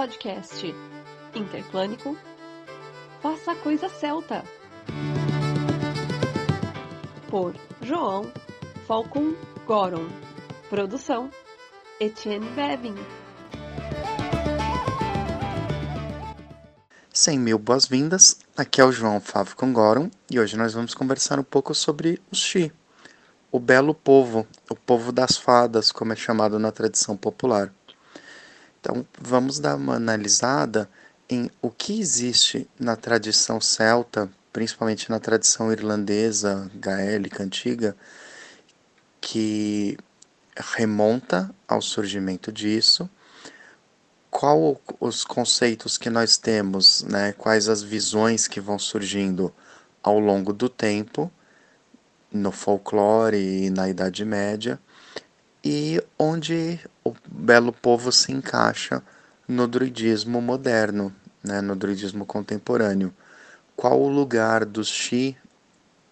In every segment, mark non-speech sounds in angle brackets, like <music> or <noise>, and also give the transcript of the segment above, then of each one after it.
podcast. Interplânico Faça a Coisa Celta por João Falcon Goron. Produção Etienne Bevin. 100 mil boas-vindas, aqui é o João Falcon Goron e hoje nós vamos conversar um pouco sobre o Xi, o belo povo, o povo das fadas, como é chamado na tradição popular. Então, vamos dar uma analisada em o que existe na tradição celta, principalmente na tradição irlandesa, gaélica, antiga, que remonta ao surgimento disso, qual os conceitos que nós temos, né, quais as visões que vão surgindo ao longo do tempo, no folclore e na Idade Média, e onde o belo povo se encaixa no druidismo moderno, né, no druidismo contemporâneo. Qual o lugar dos Xi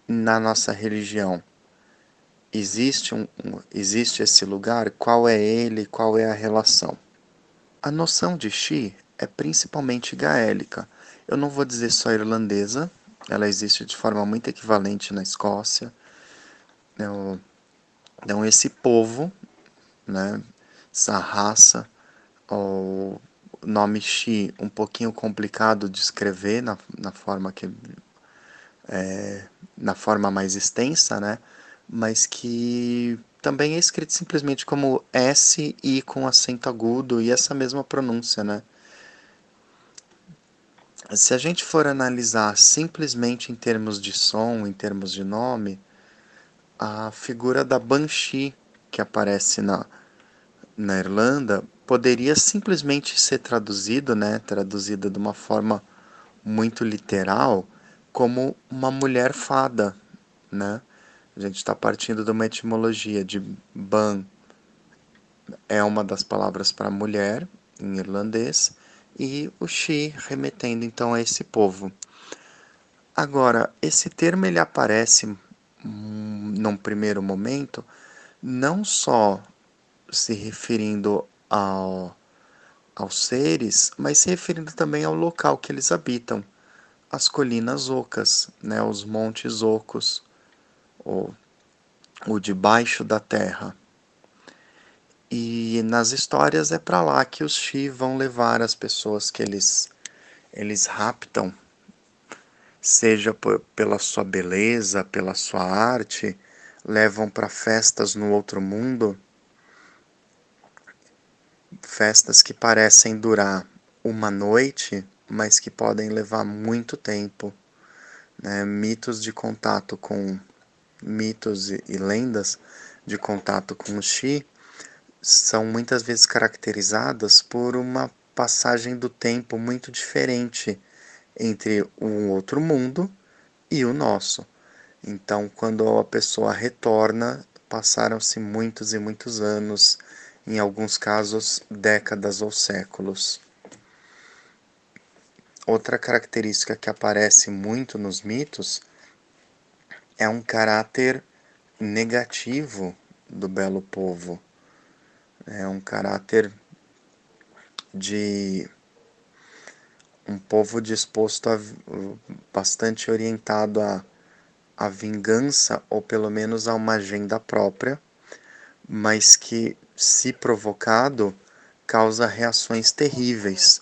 na nossa religião? Existe, um, existe esse lugar? Qual é ele? Qual é a relação? A noção de Xi é principalmente gaélica. Eu não vou dizer só irlandesa, ela existe de forma muito equivalente na Escócia. Então, esse povo né? Essa raça, o nome Xi um pouquinho complicado de escrever na, na forma que é, na forma mais extensa, né? Mas que também é escrito simplesmente como S I com acento agudo e essa mesma pronúncia, né? Se a gente for analisar simplesmente em termos de som, em termos de nome, a figura da Banshee que aparece na, na Irlanda poderia simplesmente ser traduzido, né, traduzida de uma forma muito literal, como uma mulher fada, né? A gente está partindo de uma etimologia de ban é uma das palavras para mulher em irlandês e o she remetendo então a esse povo. Agora, esse termo ele aparece num primeiro momento não só se referindo ao, aos seres, mas se referindo também ao local que eles habitam, as colinas ocas, né, os montes ocos, ou o debaixo da terra. E nas histórias é para lá que os Shi vão levar as pessoas que eles, eles raptam, seja pela sua beleza, pela sua arte, levam para festas no outro mundo festas que parecem durar uma noite, mas que podem levar muito tempo. Né? Mitos de contato com mitos e, e lendas de contato com o Xi são muitas vezes caracterizadas por uma passagem do tempo muito diferente entre o outro mundo e o nosso. Então, quando a pessoa retorna, passaram-se muitos e muitos anos em alguns casos décadas ou séculos. Outra característica que aparece muito nos mitos é um caráter negativo do belo povo. É um caráter de um povo disposto a bastante orientado a a vingança ou pelo menos a uma agenda própria, mas que se provocado, causa reações terríveis.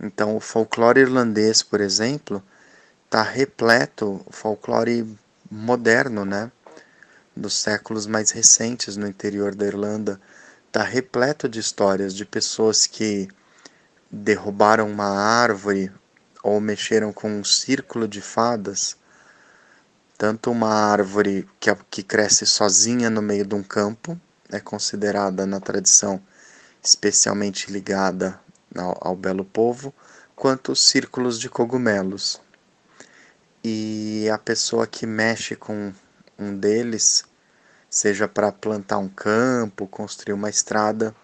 Então, o folclore irlandês, por exemplo, está repleto, o folclore moderno, né, dos séculos mais recentes no interior da Irlanda, está repleto de histórias de pessoas que derrubaram uma árvore ou mexeram com um círculo de fadas, tanto uma árvore que, que cresce sozinha no meio de um campo, é considerada na tradição especialmente ligada ao, ao belo povo, quanto os círculos de cogumelos. E a pessoa que mexe com um deles, seja para plantar um campo, construir uma estrada,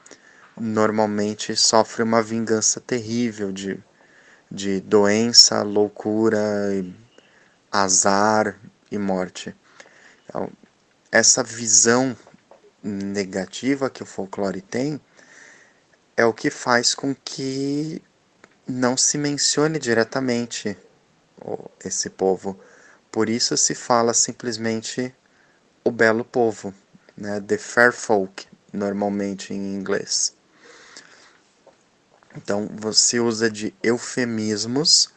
normalmente sofre uma vingança terrível de, de doença, loucura, azar e morte. Então, essa visão negativa que o folclore tem é o que faz com que não se mencione diretamente esse povo. Por isso se fala simplesmente o belo povo, né? The fair folk, normalmente em inglês. Então você usa de eufemismos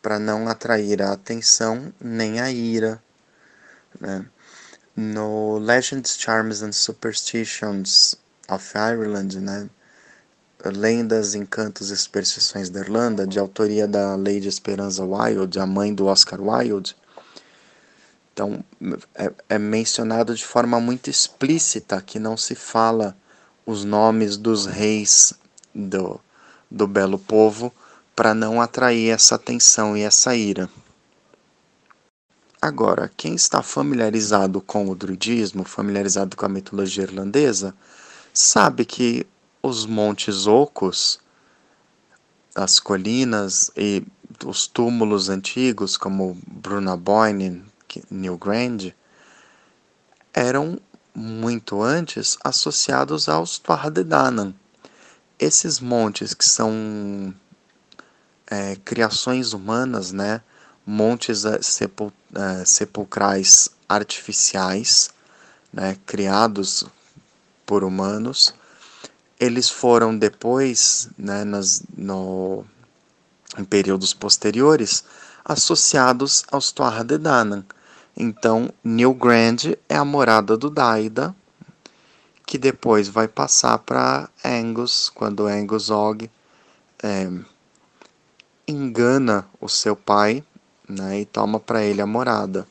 para não atrair a atenção nem a ira. Né? No Legends, Charms and Superstitions of Ireland, né? Lendas, Encantos e Superstições da Irlanda, de autoria da Lady Esperanza Wilde, a mãe do Oscar Wilde. Então, é, é mencionado de forma muito explícita que não se fala os nomes dos reis do, do belo povo para não atrair essa atenção e essa ira. Agora, quem está familiarizado com o druidismo, familiarizado com a mitologia irlandesa, sabe que os montes ocos, as colinas e os túmulos antigos, como Brunaboyne, New Grand, eram muito antes associados aos Tuatha De Danann, esses montes que são é, criações humanas, né? montes é, sepul é, sepulcrais artificiais, né? criados por humanos, eles foram depois, né, nas, no, em períodos posteriores, associados aos Tuatha De Danann. Então, New Grand é a morada do Daida, que depois vai passar para Angus, quando Angus Og é, engana o seu pai né, e toma para ele a morada.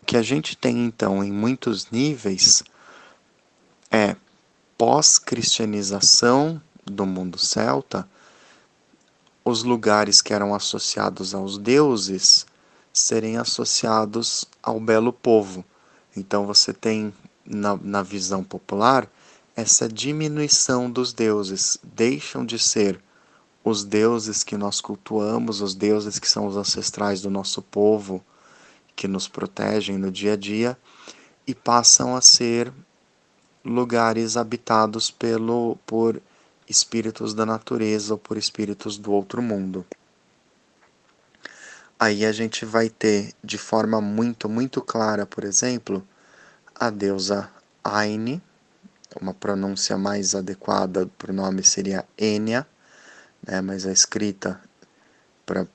O que a gente tem então em muitos níveis é pós-cristianização do mundo celta, os lugares que eram associados aos deuses serem associados ao belo povo. Então você tem na, na visão popular, essa diminuição dos deuses. Deixam de ser os deuses que nós cultuamos, os deuses que são os ancestrais do nosso povo, que nos protegem no dia a dia, e passam a ser lugares habitados pelo, por espíritos da natureza ou por espíritos do outro mundo. Aí a gente vai ter de forma muito, muito clara, por exemplo, a deusa Aine, uma pronúncia mais adequada para o nome seria Enya, né, mas a escrita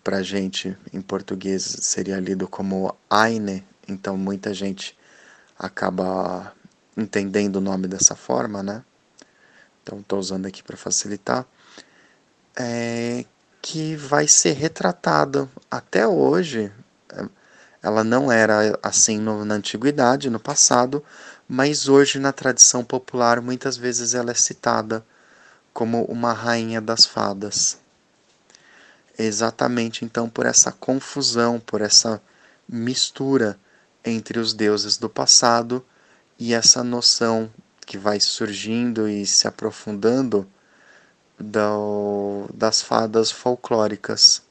para a gente em português seria lido como Aine, então muita gente acaba entendendo o nome dessa forma, né? Então estou usando aqui para facilitar. É, que vai ser retratado até hoje ela não era assim no, na antiguidade, no passado, mas hoje na tradição popular muitas vezes ela é citada como uma rainha das fadas. Exatamente então por essa confusão, por essa mistura entre os deuses do passado e essa noção que vai surgindo e se aprofundando do, das fadas folclóricas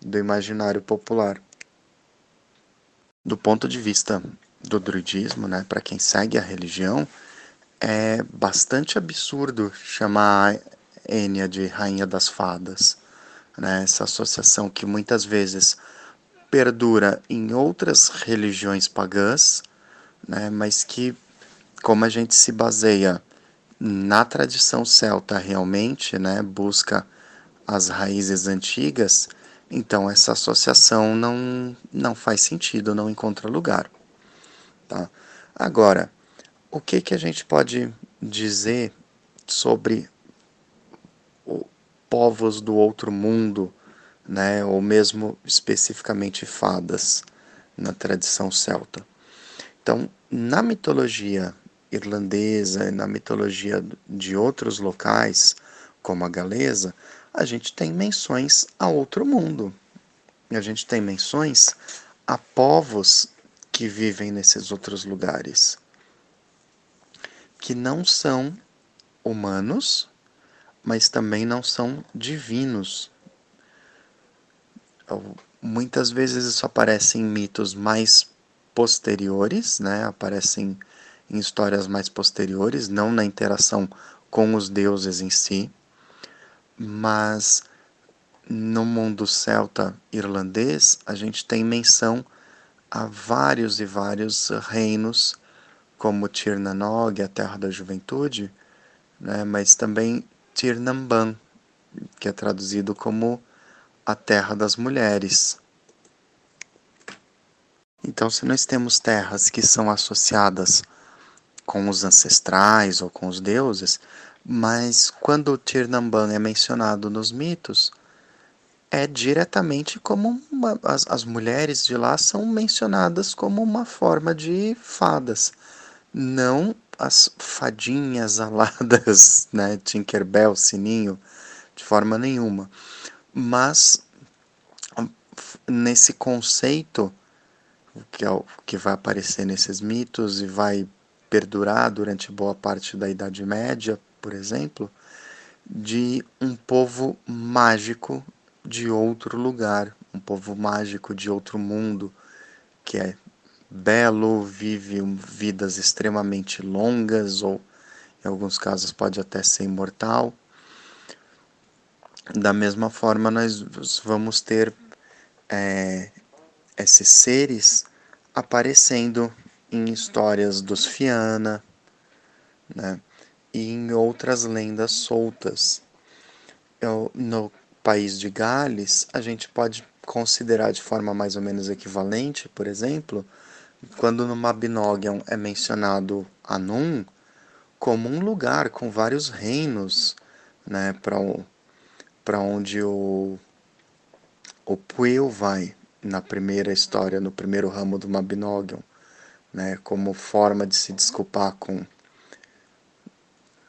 do imaginário popular do ponto de vista do druidismo, né, para quem segue a religião, é bastante absurdo chamar Enya de Rainha das Fadas. Né, essa associação que muitas vezes perdura em outras religiões pagãs, né, mas que, como a gente se baseia na tradição celta realmente, né, busca as raízes antigas, então essa associação não, não faz sentido, não encontra lugar. Tá? Agora, o que, que a gente pode dizer sobre povos do outro mundo, né, ou mesmo especificamente fadas na tradição celta? Então, na mitologia irlandesa e na mitologia de outros locais, como a galesa, a gente tem menções a outro mundo. A gente tem menções a povos que vivem nesses outros lugares, que não são humanos, mas também não são divinos. Muitas vezes isso aparece em mitos mais posteriores, né? aparecem em histórias mais posteriores, não na interação com os deuses em si mas no mundo celta irlandês a gente tem menção a vários e vários reinos, como Tirnanog, a Terra da Juventude, né, mas também Tirnamban, que é traduzido como a Terra das Mulheres. Então, se nós temos terras que são associadas com os ancestrais ou com os deuses, mas quando Tirnamban é mencionado nos mitos, é diretamente como uma, as, as mulheres de lá são mencionadas como uma forma de fadas, não as fadinhas aladas, <laughs> né, Tinkerbell, Sininho, de forma nenhuma. Mas nesse conceito que, é o, que vai aparecer nesses mitos e vai perdurar durante boa parte da Idade Média, por exemplo, de um povo mágico de outro lugar, um povo mágico de outro mundo, que é belo, vive vidas extremamente longas, ou em alguns casos pode até ser imortal. Da mesma forma, nós vamos ter é, esses seres aparecendo em histórias dos Fiana, né, e em outras lendas soltas. Eu, no país de Gales, a gente pode considerar de forma mais ou menos equivalente, por exemplo, quando no Mabinogion é mencionado Anun como um lugar com vários reinos, né, para onde o, o Puel vai na primeira história, no primeiro ramo do Mabinogion, né, como forma de se desculpar com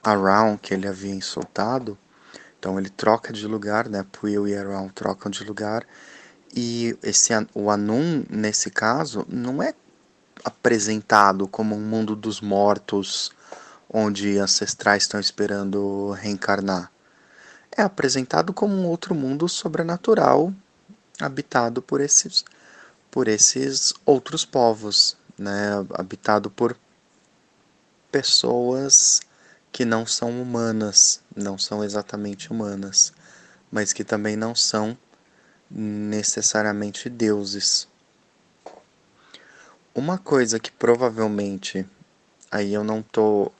Around que ele havia insultado. Então ele troca de lugar, né, Puel e Around trocam de lugar. E esse, o Anun, nesse caso, não é apresentado como um mundo dos mortos onde ancestrais estão esperando reencarnar. É apresentado como um outro mundo sobrenatural habitado por esses por esses outros povos, né, habitado por pessoas que não são humanas, não são exatamente humanas, mas que também não são necessariamente deuses. Uma coisa que provavelmente aí eu não tô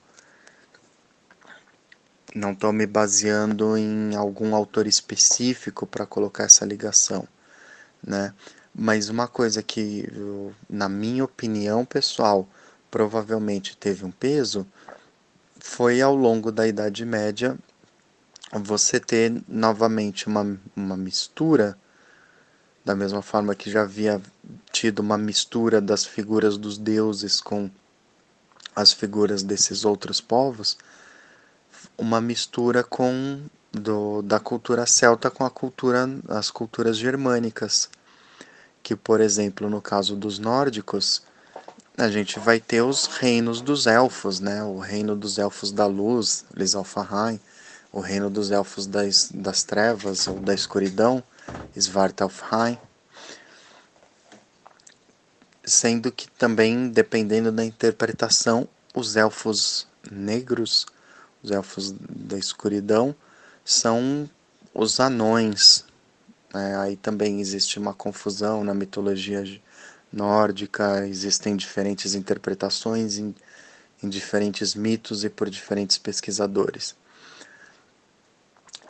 não tô me baseando em algum autor específico para colocar essa ligação, né? Mas uma coisa que, na minha opinião pessoal, provavelmente teve um peso foi ao longo da Idade Média você ter novamente uma, uma mistura da mesma forma que já havia tido uma mistura das figuras dos deuses com as figuras desses outros povos, uma mistura com do, da cultura celta com a cultura as culturas germânicas, que por exemplo no caso dos nórdicos a gente vai ter os reinos dos elfos, né? O reino dos elfos da luz, Lisalfahain, o reino dos elfos das, das trevas ou da escuridão, Svartalfheim, sendo que também, dependendo da interpretação, os elfos negros, os elfos da escuridão, são os anões. É, aí também existe uma confusão na mitologia nórdica, existem diferentes interpretações em, em diferentes mitos e por diferentes pesquisadores.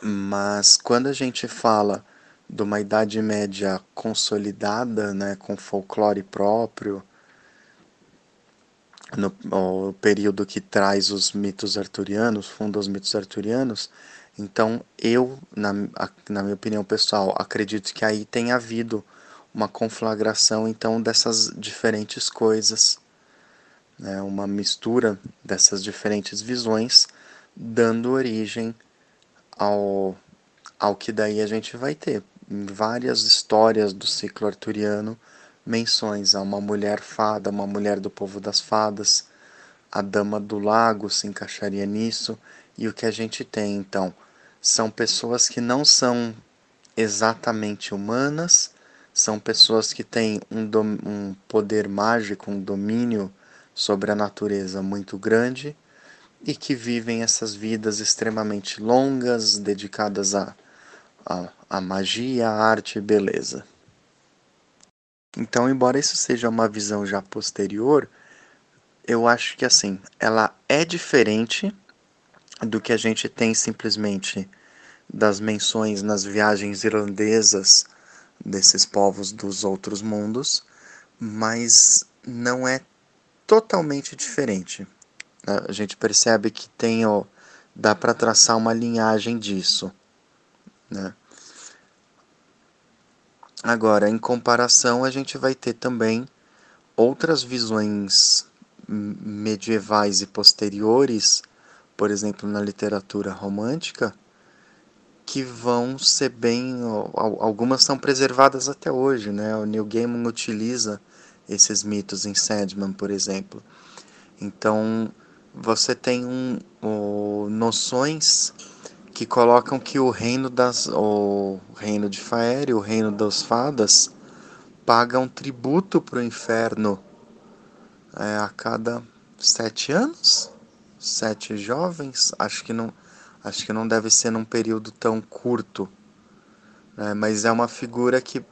Mas quando a gente fala de uma Idade Média consolidada, né, com folclore próprio, no período que traz os mitos arturianos, funda os mitos arturianos, então eu, na, na minha opinião pessoal, acredito que aí tem havido uma conflagração então dessas diferentes coisas, né, uma mistura dessas diferentes visões, dando origem ao, ao que daí a gente vai ter. Em várias histórias do ciclo arturiano menções a uma mulher fada, uma mulher do povo das fadas, a dama do lago se encaixaria nisso, e o que a gente tem então? São pessoas que não são exatamente humanas, são pessoas que têm um, um poder mágico, um domínio sobre a natureza muito grande e que vivem essas vidas extremamente longas, dedicadas a, a, a magia, arte e beleza. Então, embora isso seja uma visão já posterior, eu acho que assim, ela é diferente do que a gente tem simplesmente das menções nas viagens irlandesas desses povos dos outros mundos, mas não é totalmente diferente. A gente percebe que tem, ó, dá para traçar uma linhagem disso, né? Agora, em comparação, a gente vai ter também outras visões medievais e posteriores, por exemplo, na literatura romântica, que vão ser bem. Algumas são preservadas até hoje, né? O Neil Gaiman utiliza esses mitos em Sandman, por exemplo. Então, você tem um, um, noções que colocam que o reino das o reino de Faer, o reino das fadas, pagam tributo para o inferno é, a cada sete anos, sete jovens, acho que não, acho que não deve ser num período tão curto, né? mas é uma figura que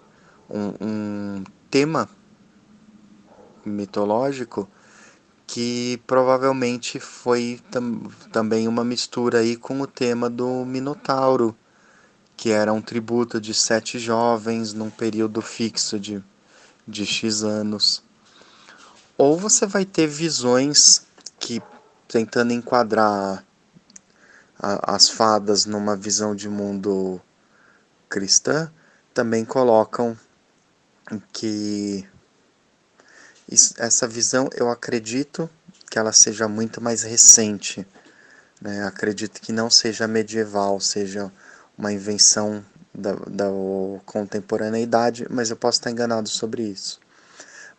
um, um tema mitológico que provavelmente foi tam também uma mistura aí com o tema do Minotauro, que era um tributo de sete jovens num período fixo de, de X anos. Ou você vai ter visões que, tentando enquadrar as fadas numa visão de mundo cristã, também colocam que essa visão eu acredito que ela seja muito mais recente. Né? Acredito que não seja medieval, seja uma invenção da, da contemporaneidade, mas eu posso estar enganado sobre isso.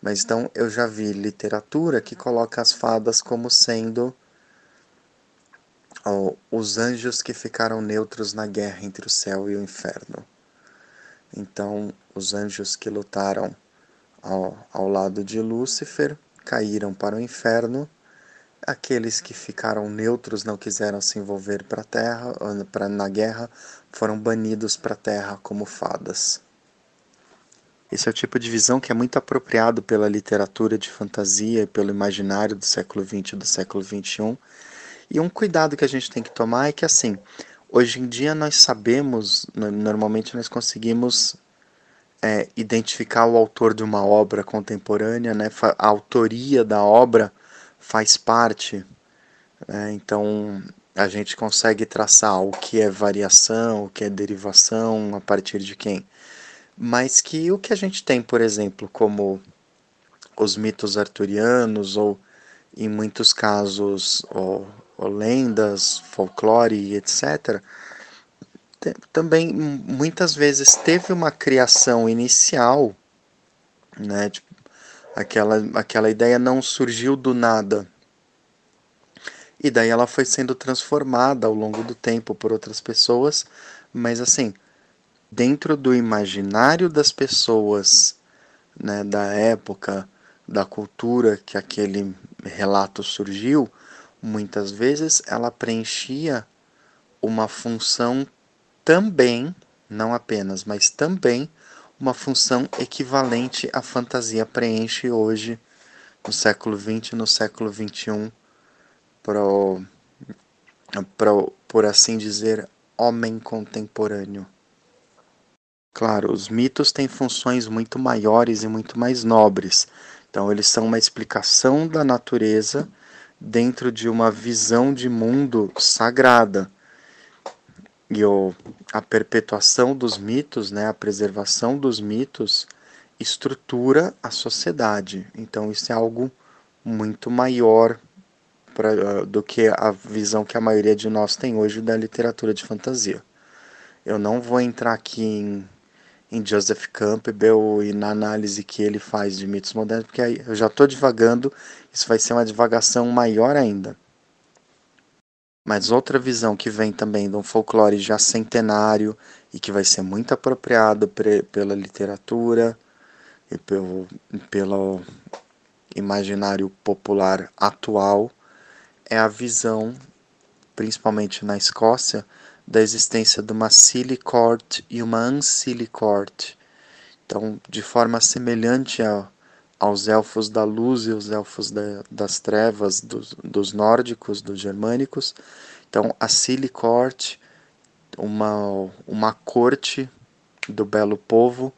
Mas então eu já vi literatura que coloca as fadas como sendo ó, os anjos que ficaram neutros na guerra entre o céu e o inferno. Então, os anjos que lutaram ao, ao lado de Lúcifer, caíram para o inferno. Aqueles que ficaram neutros, não quiseram se envolver para terra, pra, na guerra, foram banidos para a terra como fadas. Esse é o tipo de visão que é muito apropriado pela literatura de fantasia e pelo imaginário do século XX e do século XXI. E um cuidado que a gente tem que tomar é que, assim, hoje em dia nós sabemos, normalmente nós conseguimos é, identificar o autor de uma obra contemporânea, né? a autoria da obra faz parte. Né? Então a gente consegue traçar o que é variação, o que é derivação, a partir de quem. Mas que o que a gente tem, por exemplo, como os mitos arturianos, ou em muitos casos, lendas, folclore, etc., também muitas vezes teve uma criação inicial, né? Tipo, aquela, aquela ideia não surgiu do nada. E daí ela foi sendo transformada ao longo do tempo por outras pessoas, mas assim, dentro do imaginário das pessoas, né, da época, da cultura que aquele relato surgiu, muitas vezes ela preenchia uma função também, não apenas, mas também uma função equivalente à fantasia preenche hoje no século XX, no século XXI, pro, pro, por assim dizer, homem contemporâneo. Claro, os mitos têm funções muito maiores e muito mais nobres. Então, eles são uma explicação da natureza dentro de uma visão de mundo sagrada e o, a perpetuação dos mitos, né, a preservação dos mitos, estrutura a sociedade. Então isso é algo muito maior pra, do que a visão que a maioria de nós tem hoje da literatura de fantasia. Eu não vou entrar aqui em, em Joseph Campbell e na análise que ele faz de mitos modernos, porque aí eu já estou divagando, isso vai ser uma divagação maior ainda. Mas outra visão que vem também de um folclore já centenário e que vai ser muito apropriado pela literatura e pelo, pelo imaginário popular atual é a visão, principalmente na Escócia, da existência de uma Court e uma Court. Então, de forma semelhante a, aos elfos da luz e os elfos da, das trevas dos, dos, nórdicos, dos germânicos. Então, a Court, uma, uma corte do belo povo,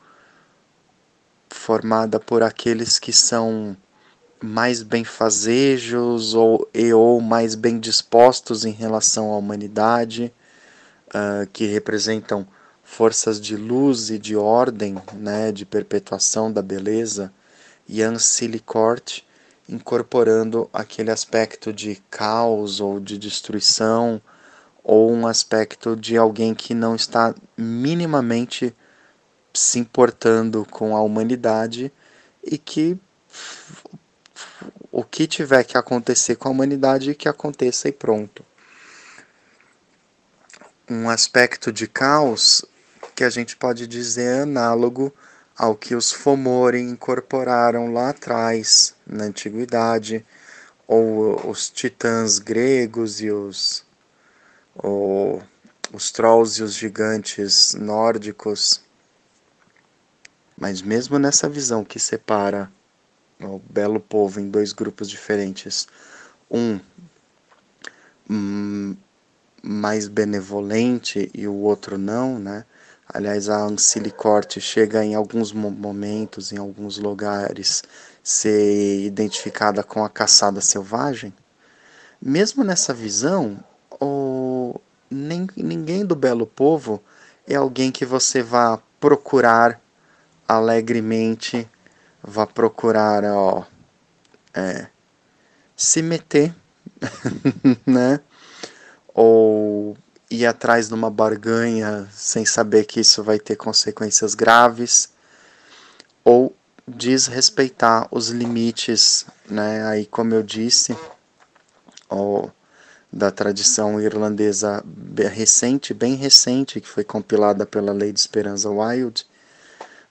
formada por aqueles que são mais benfazejos ou, e ou mais bem dispostos em relação à humanidade, uh, que representam forças de luz e de ordem, né, de perpetuação da beleza, e Ancilicourt incorporando aquele aspecto de caos ou de destruição, ou um aspecto de alguém que não está minimamente se importando com a humanidade e que o que tiver que acontecer com a humanidade que aconteça e pronto. Um aspecto de caos que a gente pode dizer análogo ao que os Fomori incorporaram lá atrás, na antiguidade, ou os titãs gregos e os, ou, os trolls e os gigantes nórdicos. Mas mesmo nessa visão que separa o belo povo em dois grupos diferentes, um hum, mais benevolente e o outro não, né? Aliás, a ancilicorte chega em alguns momentos, em alguns lugares, ser identificada com a caçada selvagem. Mesmo nessa visão, o, nem, ninguém do belo povo é alguém que você vá procurar alegremente, vá procurar ó, é, se meter, <laughs> né? Ou ir atrás de uma barganha sem saber que isso vai ter consequências graves, ou desrespeitar os limites, né? Aí, como eu disse, ó, da tradição irlandesa recente, bem recente, que foi compilada pela Lei de Esperança Wild,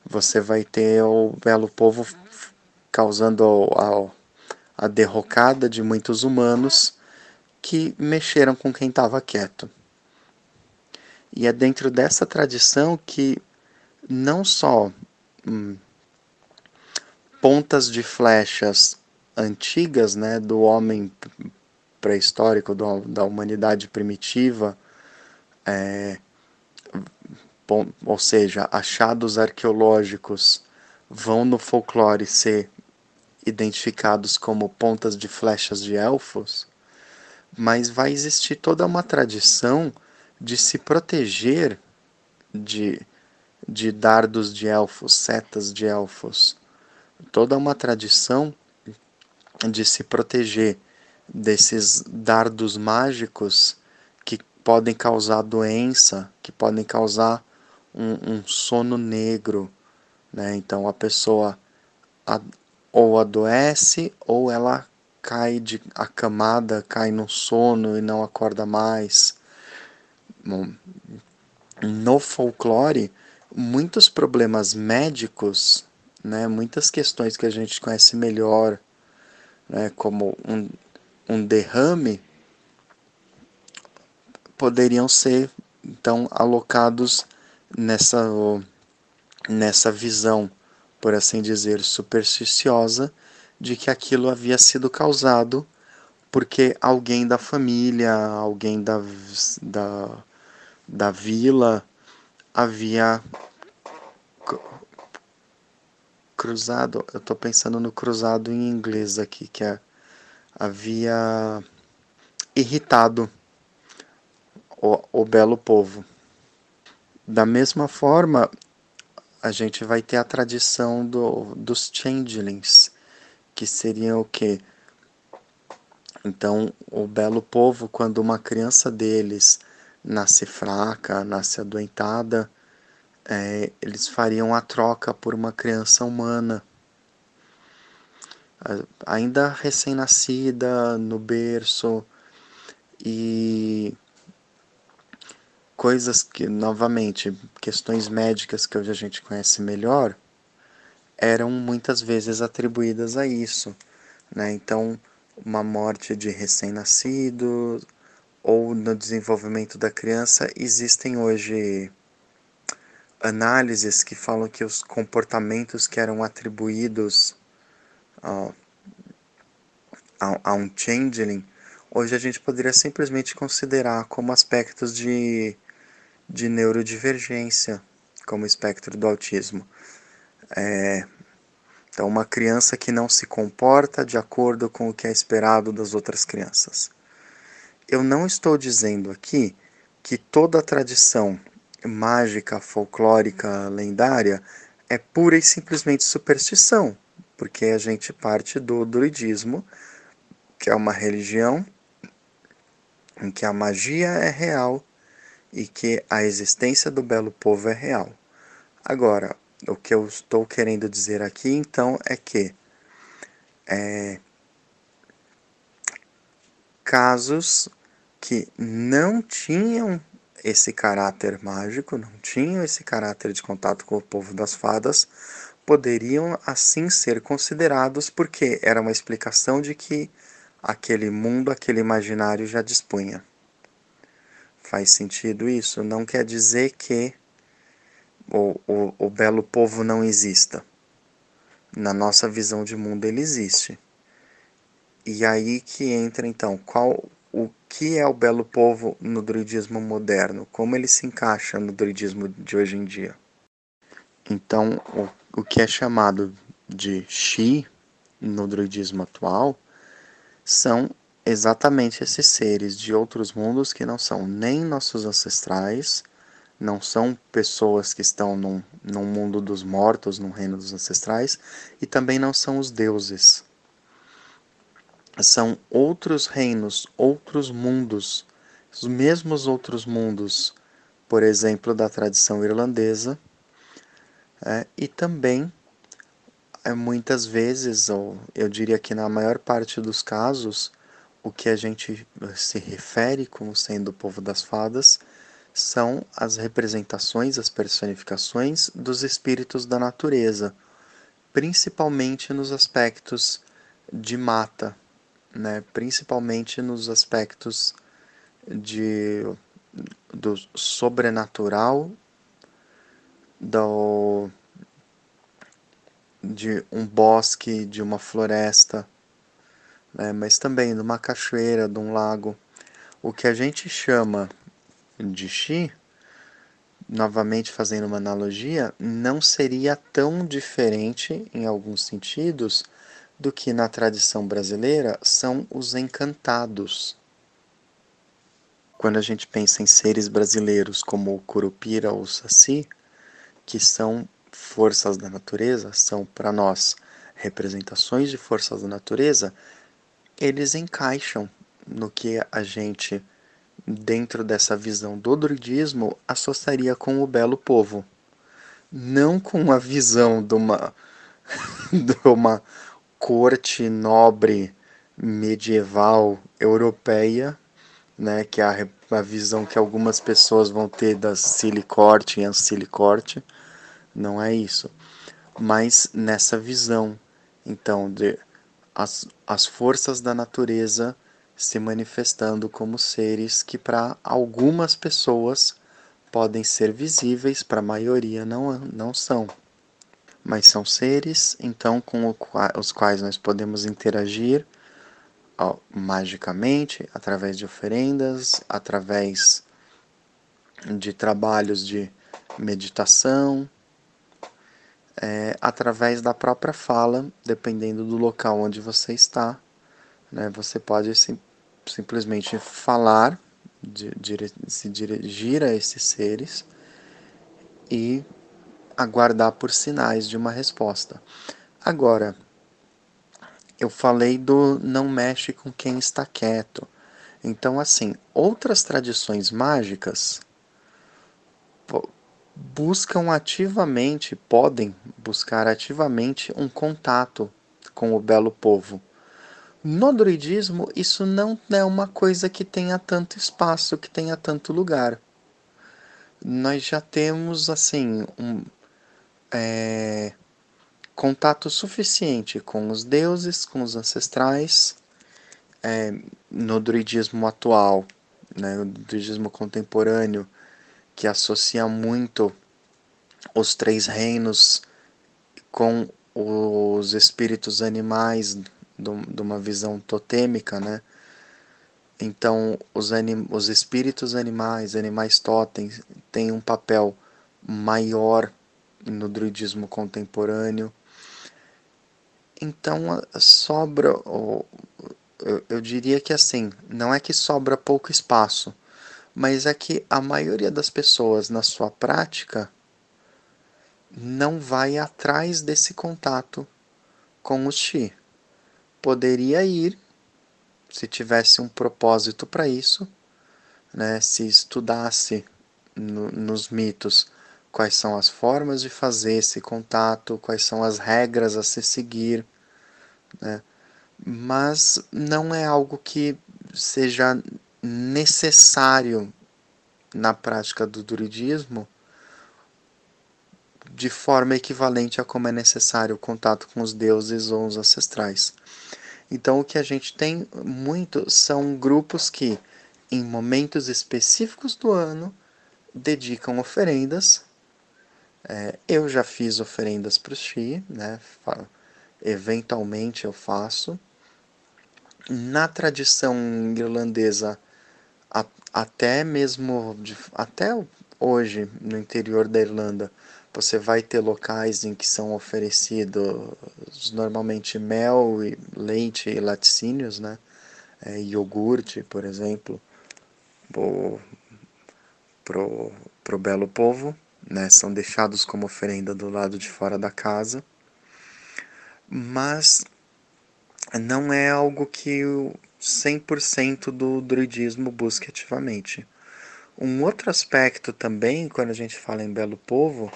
você vai ter o belo povo causando a, a derrocada de muitos humanos que mexeram com quem estava quieto. E é dentro dessa tradição que não só hum, pontas de flechas antigas né, do homem pré-histórico, da humanidade primitiva, é, ou seja, achados arqueológicos vão no folclore ser identificados como pontas de flechas de elfos, mas vai existir toda uma tradição de se proteger de, de dardos de elfos, setas de elfos. Toda uma tradição de se proteger desses dardos mágicos que podem causar doença, que podem causar um, um sono negro. Né? Então a pessoa ou adoece ou ela cai de acamada, cai no sono e não acorda mais. No folclore, muitos problemas médicos, né, muitas questões que a gente conhece melhor, né, como um, um derrame, poderiam ser então alocados nessa, nessa visão, por assim dizer, supersticiosa de que aquilo havia sido causado porque alguém da família, alguém da, da da vila havia cruzado, eu estou pensando no cruzado em inglês aqui, que é, havia irritado o, o belo povo. Da mesma forma, a gente vai ter a tradição do, dos changelings, que seriam o quê? Então, o belo povo, quando uma criança deles nasce fraca, nasce adoentada, é, eles fariam a troca por uma criança humana, ainda recém-nascida, no berço, e coisas que, novamente, questões médicas que hoje a gente conhece melhor, eram muitas vezes atribuídas a isso. Né? Então, uma morte de recém-nascido ou no desenvolvimento da criança, existem hoje análises que falam que os comportamentos que eram atribuídos a, a, a um changeling, hoje a gente poderia simplesmente considerar como aspectos de, de neurodivergência, como espectro do autismo. É, então, uma criança que não se comporta de acordo com o que é esperado das outras crianças. Eu não estou dizendo aqui que toda a tradição mágica, folclórica, lendária é pura e simplesmente superstição, porque a gente parte do druidismo, que é uma religião em que a magia é real e que a existência do belo povo é real. Agora, o que eu estou querendo dizer aqui então é que é, casos que não tinham esse caráter mágico, não tinham esse caráter de contato com o povo das fadas, poderiam assim ser considerados porque era uma explicação de que aquele mundo, aquele imaginário já dispunha. Faz sentido isso? Não quer dizer que o, o, belo povo não exista. Na nossa visão de mundo ele existe. E aí que entra então, qual o que é o belo povo no druidismo moderno? Como ele se encaixa no druidismo de hoje em dia? Então, o, o que é chamado de Shi no druidismo atual são exatamente esses seres de outros mundos que não são nem nossos ancestrais, não são pessoas que estão num, num mundo dos mortos, num reino dos ancestrais, e também não são os deuses. São outros reinos, outros mundos, os mesmos outros mundos, por exemplo, da tradição irlandesa, é, e também é, muitas vezes, ou eu diria que na maior parte dos casos, o que a gente se refere como sendo o povo das fadas são as representações, as personificações dos espíritos da natureza, principalmente nos aspectos de mata, né? principalmente nos aspectos de, do sobrenatural, do, de um bosque, de uma floresta, né? mas também de uma cachoeira, de um lago. O que a gente chama de Xi, novamente fazendo uma analogia, não seria tão diferente em alguns sentidos do que na tradição brasileira são os encantados. Quando a gente pensa em seres brasileiros como o Curupira ou o Saci, que são forças da natureza, são para nós representações de forças da natureza, eles encaixam no que a gente dentro dessa visão do druidismo, associaria com o belo povo. Não com a visão de uma, <laughs> de uma corte nobre medieval europeia, né, que é a, a visão que algumas pessoas vão ter da silicorte e ancilicorte, não é isso. Mas nessa visão, então, de as, as forças da natureza se manifestando como seres que para algumas pessoas podem ser visíveis, para a maioria não, não são. Mas são seres, então, com os quais nós podemos interagir ó, magicamente, através de oferendas, através de trabalhos de meditação, é, através da própria fala, dependendo do local onde você está. Né, você pode sim, simplesmente falar, se dirigir a esses seres e aguardar por sinais de uma resposta. Agora, eu falei do não mexe com quem está quieto. Então, assim, outras tradições mágicas buscam ativamente, podem buscar ativamente um contato com o belo povo no druidismo, isso não é uma coisa que tenha tanto espaço, que tenha tanto lugar. Nós já temos, assim, um é, contato suficiente com os deuses, com os ancestrais, é, no druidismo atual, né, druidismo contemporâneo, que associa muito os três reinos com os espíritos animais de uma visão totêmica, né? Então, os, anim, os espíritos animais, animais totens, têm um papel maior no druidismo contemporâneo. Então, sobra, eu, eu diria que assim, não é que sobra pouco espaço, mas é que a maioria das pessoas na sua prática não vai atrás desse contato com o Xi. Poderia ir se tivesse um propósito para isso, né? se estudasse no, nos mitos quais são as formas de fazer esse contato, quais são as regras a se seguir, né? mas não é algo que seja necessário na prática do druidismo de forma equivalente a como é necessário o contato com os deuses ou os ancestrais. Então, o que a gente tem muito são grupos que, em momentos específicos do ano, dedicam oferendas. É, eu já fiz oferendas para o Xi, né? eventualmente eu faço. Na tradição irlandesa, a, até mesmo de, até hoje no interior da Irlanda, você vai ter locais em que são oferecidos normalmente mel, leite e laticínios, né? É, iogurte, por exemplo, pro, pro, pro belo povo, né? São deixados como oferenda do lado de fora da casa. Mas não é algo que o 100% do druidismo busque ativamente. Um outro aspecto também, quando a gente fala em belo povo,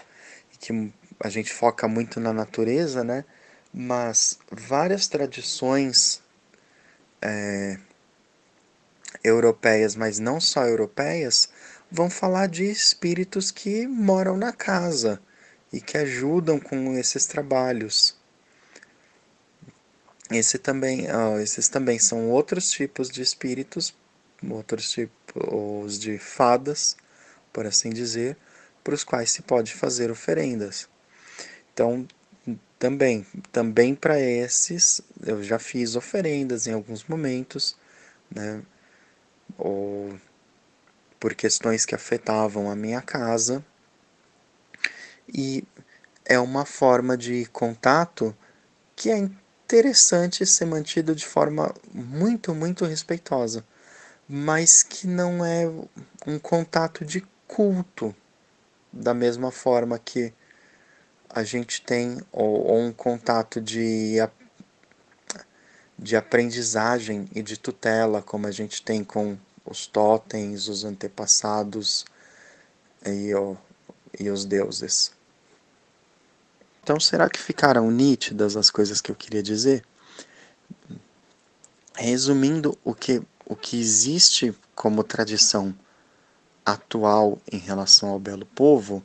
que a gente foca muito na natureza, né? Mas várias tradições é, europeias, mas não só europeias, vão falar de espíritos que moram na casa e que ajudam com esses trabalhos. Esse também, esses também são outros tipos de espíritos, outros tipos de fadas, por assim dizer, para os quais se pode fazer oferendas. Então, também, também para esses, eu já fiz oferendas em alguns momentos, né? Ou por questões que afetavam a minha casa. E é uma forma de contato que é interessante ser mantido de forma muito, muito respeitosa, mas que não é um contato de culto, da mesma forma que a gente tem ou, ou um contato de, de aprendizagem e de tutela, como a gente tem com os totens, os antepassados e, o, e os deuses. Então, será que ficaram nítidas as coisas que eu queria dizer? Resumindo, o que, o que existe como tradição atual em relação ao belo povo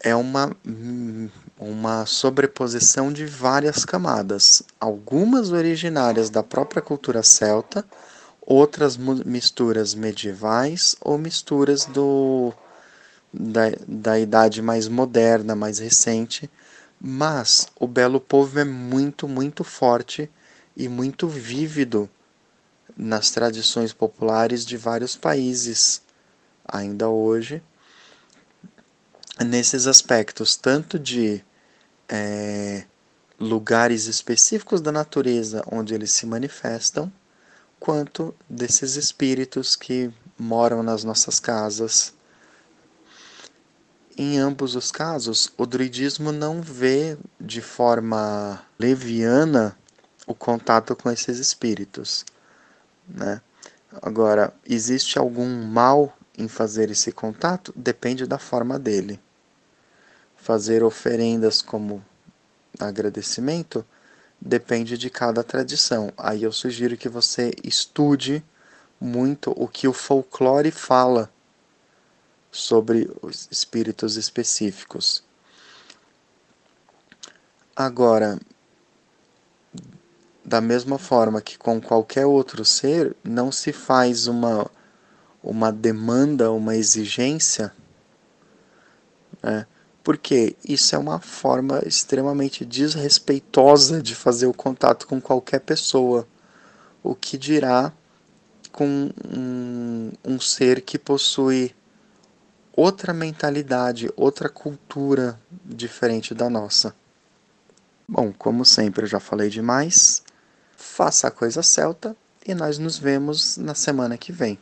é uma, uma sobreposição de várias camadas, algumas originárias da própria cultura celta, outras misturas medievais ou misturas do, da, da idade mais moderna, mais recente, mas o belo povo é muito, muito forte e muito vívido nas tradições populares de vários países ainda hoje nesses aspectos tanto de é, lugares específicos da natureza onde eles se manifestam quanto desses espíritos que moram nas nossas casas em ambos os casos, o druidismo não vê de forma leviana o contato com esses espíritos. Né? Agora, existe algum mal em fazer esse contato? Depende da forma dele. Fazer oferendas como agradecimento depende de cada tradição. Aí eu sugiro que você estude muito o que o folclore fala sobre os espíritos específicos. Agora, da mesma forma que com qualquer outro ser, não se faz uma, uma demanda, uma exigência, né? porque isso é uma forma extremamente desrespeitosa de fazer o contato com qualquer pessoa. O que dirá com um, um ser que possui outra mentalidade, outra cultura diferente da nossa. Bom, como sempre eu já falei demais, faça a coisa celta e nós nos vemos na semana que vem.